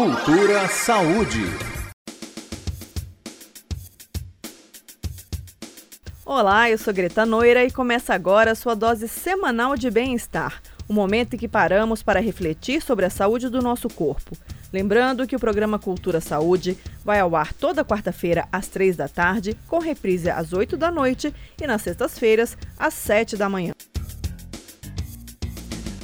Cultura Saúde. Olá, eu sou Greta Noira e começa agora a sua dose semanal de bem-estar. O momento em que paramos para refletir sobre a saúde do nosso corpo. Lembrando que o programa Cultura Saúde vai ao ar toda quarta-feira às três da tarde, com reprise às oito da noite e nas sextas-feiras às sete da manhã.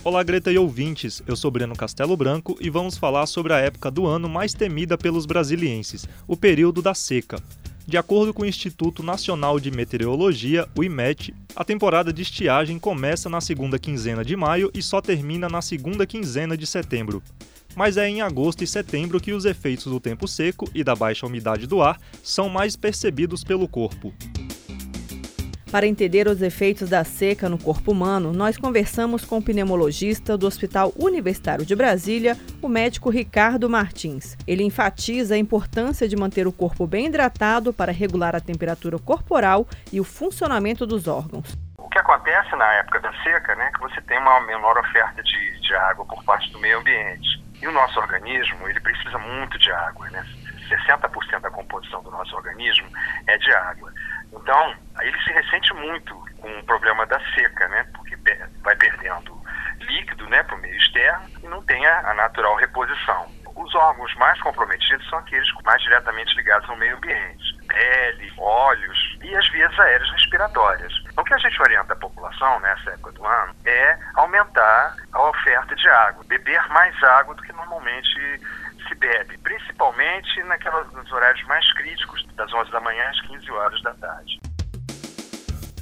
Olá, Greta e ouvintes. Eu sou Breno Castelo Branco e vamos falar sobre a época do ano mais temida pelos brasilienses, o período da seca. De acordo com o Instituto Nacional de Meteorologia, o IMET, a temporada de estiagem começa na segunda quinzena de maio e só termina na segunda quinzena de setembro mas é em agosto e setembro que os efeitos do tempo seco e da baixa umidade do ar são mais percebidos pelo corpo. Para entender os efeitos da seca no corpo humano, nós conversamos com o pneumologista do Hospital Universitário de Brasília, o médico Ricardo Martins. Ele enfatiza a importância de manter o corpo bem hidratado para regular a temperatura corporal e o funcionamento dos órgãos. O que acontece na época da seca, né, que você tem uma menor oferta de, de água por parte do meio ambiente. E o nosso organismo, ele precisa muito de água, né? 60% da composição do nosso organismo é de água. Então, ele se muito com o problema da seca, né? Porque vai perdendo líquido, né, para o meio externo e não tem a, a natural reposição. Os órgãos mais comprometidos são aqueles mais diretamente ligados ao meio ambiente. Pele, olhos e as vias aéreas respiratórias. O que a gente orienta a população nessa época do ano é aumentar a oferta de água, beber mais água do que normalmente se bebe, principalmente naquelas, nos horários mais críticos, das 11 da manhã às 15 horas da tarde.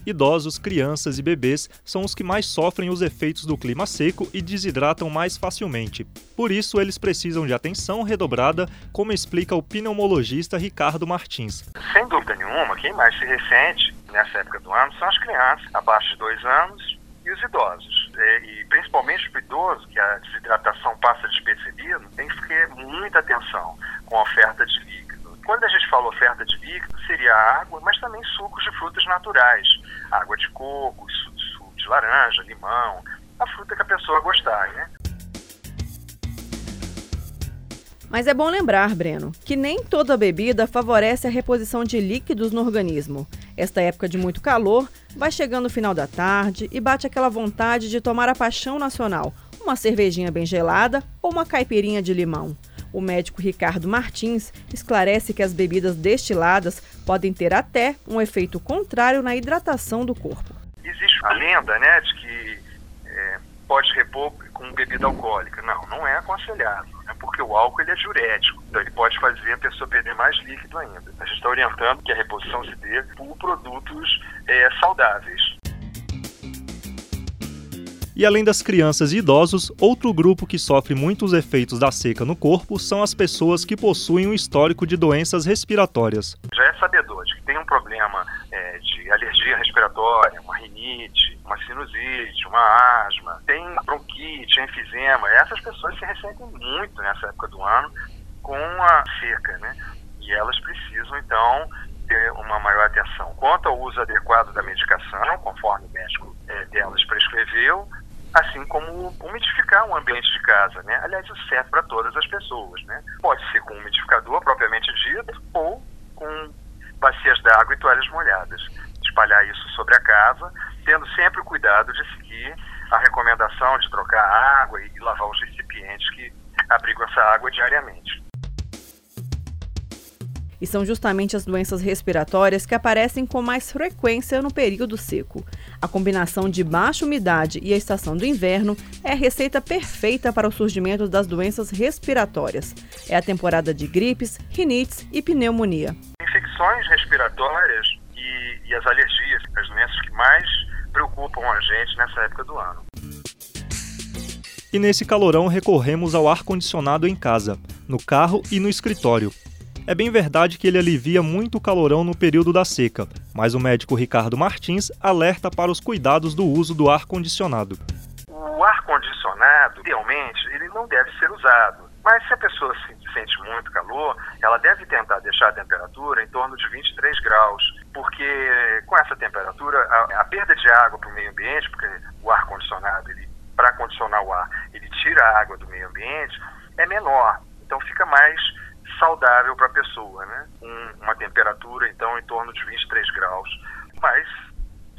Idosos, crianças e bebês são os que mais sofrem os efeitos do clima seco e desidratam mais facilmente. Por isso, eles precisam de atenção redobrada, como explica o pneumologista Ricardo Martins. Sem dúvida nenhuma, quem mais se ressente nessa época do ano são as crianças abaixo de dois anos e os idosos. E principalmente o idoso, que a desidratação passa despercebida, tem que ter muita atenção com a oferta de líquido. Quando a gente fala oferta de líquido, seria água, mas também sucos de frutas naturais. Água de coco, suco de laranja, limão, a fruta que a pessoa gostar, né? Mas é bom lembrar, Breno, que nem toda bebida favorece a reposição de líquidos no organismo. Esta época de muito calor vai chegando o final da tarde e bate aquela vontade de tomar a paixão nacional, uma cervejinha bem gelada ou uma caipirinha de limão. O médico Ricardo Martins esclarece que as bebidas destiladas podem ter até um efeito contrário na hidratação do corpo. Existe a lenda né, de que é, pode repor com bebida alcoólica. Não, não é aconselhável porque o álcool ele é diurético, então ele pode fazer a pessoa perder mais líquido ainda. A gente está orientando que a reposição se dê por produtos é, saudáveis. E além das crianças e idosos, outro grupo que sofre muitos efeitos da seca no corpo são as pessoas que possuem um histórico de doenças respiratórias. Já é sabedor de que tem um problema é, de alergia respiratória, uma rinite, uma sinusite, uma asma, tem bronquite, enfisema. Essas pessoas se ressentem muito nessa época do ano com a seca, né? E elas precisam, então, ter uma maior atenção quanto ao uso adequado da medicação, conforme o médico é, delas prescreveu, assim como umidificar o ambiente de casa, né? Aliás, isso serve para todas as pessoas, né? Pode ser com um umidificador propriamente dito ou com bacias d'água e toalhas molhadas. Espalhar isso sobre a casa, tendo sempre o cuidado de seguir a recomendação de trocar água e lavar os recipientes que abrigam essa água diariamente. E são justamente as doenças respiratórias que aparecem com mais frequência no período seco. A combinação de baixa umidade e a estação do inverno é a receita perfeita para o surgimento das doenças respiratórias. É a temporada de gripes, rinites e pneumonia. Infecções respiratórias e, e as alergias, as doenças que mais preocupam a gente nessa época do ano. E nesse calorão recorremos ao ar-condicionado em casa, no carro e no escritório. É bem verdade que ele alivia muito o calorão no período da seca, mas o médico Ricardo Martins alerta para os cuidados do uso do ar-condicionado. O ar-condicionado, idealmente, ele não deve ser usado. Mas se a pessoa sente muito calor, ela deve tentar deixar a temperatura em torno de 23 graus, porque com essa temperatura, a, a perda de água para o meio ambiente, porque o ar-condicionado, para condicionar o ar, ele tira a água do meio ambiente, é menor. Então fica mais saudável para a pessoa, né? Com uma temperatura, então, em torno de 23 graus. Mas,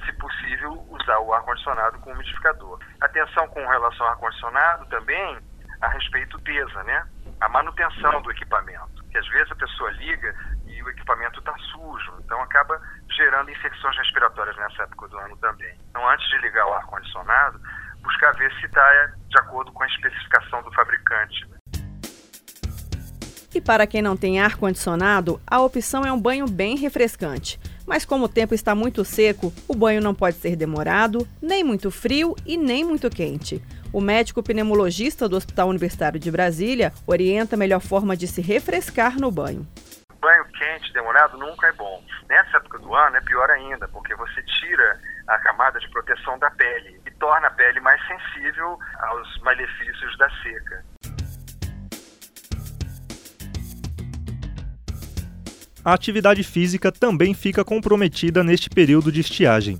se possível, usar o ar-condicionado com umidificador. Atenção com relação ao ar-condicionado também a respeito pesa, né? A manutenção do equipamento. Que às vezes a pessoa liga e o equipamento está sujo, então acaba gerando infecções respiratórias nessa época do ano também. Então, antes de ligar o ar-condicionado, buscar ver se está de acordo com a especificação do fabricante. E para quem não tem ar-condicionado, a opção é um banho bem refrescante. Mas como o tempo está muito seco, o banho não pode ser demorado, nem muito frio e nem muito quente. O médico pneumologista do Hospital Universitário de Brasília orienta a melhor forma de se refrescar no banho. Banho quente, demorado, nunca é bom. Nessa época do ano é pior ainda, porque você tira a camada de proteção da pele e torna a pele mais sensível aos malefícios da seca. A atividade física também fica comprometida neste período de estiagem.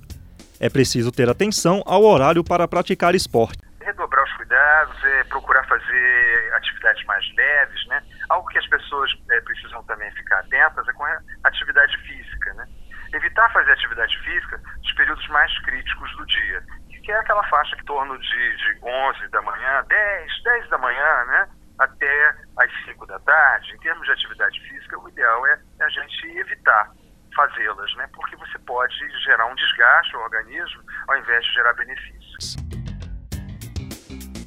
É preciso ter atenção ao horário para praticar esporte. Redobrar os cuidados, é, procurar fazer atividades mais leves, né? Algo que as pessoas é, precisam também ficar atentas é com a atividade física, né? Evitar fazer atividade física nos períodos mais críticos do dia, que é aquela faixa em torno de, de 11 da manhã, 10, 10 da manhã, né? Até às 5 da tarde. Em termos de atividade física, o ideal é evitar fazê-las, né? Porque você pode gerar um desgaste ao organismo ao invés de gerar benefícios.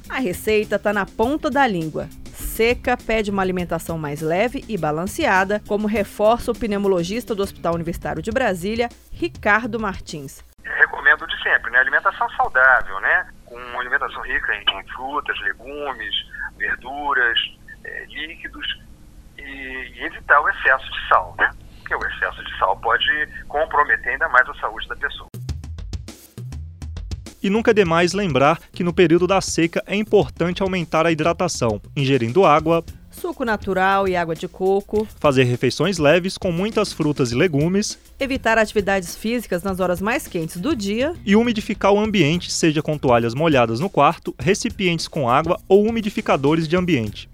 A receita está na ponta da língua. Seca pede uma alimentação mais leve e balanceada, como reforça o pneumologista do Hospital Universitário de Brasília, Ricardo Martins. Recomendo de sempre, né? Alimentação saudável, né? Com uma alimentação rica em frutas, legumes, verduras, é, líquidos e, evitar o excesso de sal, né? Porque o excesso de sal pode comprometer ainda mais a saúde da pessoa. E nunca é demais lembrar que no período da seca é importante aumentar a hidratação, ingerindo água, suco natural e água de coco, fazer refeições leves com muitas frutas e legumes, evitar atividades físicas nas horas mais quentes do dia e umidificar o ambiente, seja com toalhas molhadas no quarto, recipientes com água ou umidificadores de ambiente.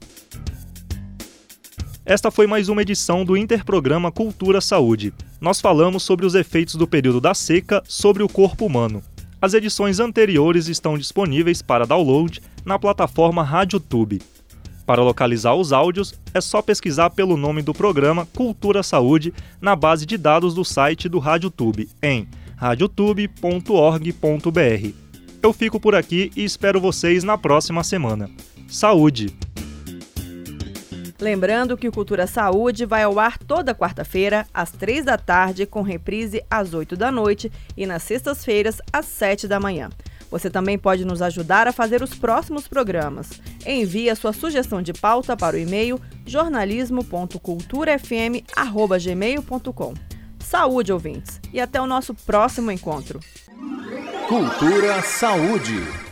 Esta foi mais uma edição do Interprograma Cultura Saúde. Nós falamos sobre os efeitos do período da seca sobre o corpo humano. As edições anteriores estão disponíveis para download na plataforma RádioTube. Para localizar os áudios, é só pesquisar pelo nome do programa Cultura Saúde na base de dados do site do RádioTube em radiotube.org.br. Eu fico por aqui e espero vocês na próxima semana. Saúde! Lembrando que o Cultura Saúde vai ao ar toda quarta-feira, às três da tarde, com reprise às oito da noite e nas sextas-feiras, às sete da manhã. Você também pode nos ajudar a fazer os próximos programas. Envie a sua sugestão de pauta para o e-mail jornalismo.culturafm.gmail.com. Saúde, ouvintes, e até o nosso próximo encontro. Cultura Saúde.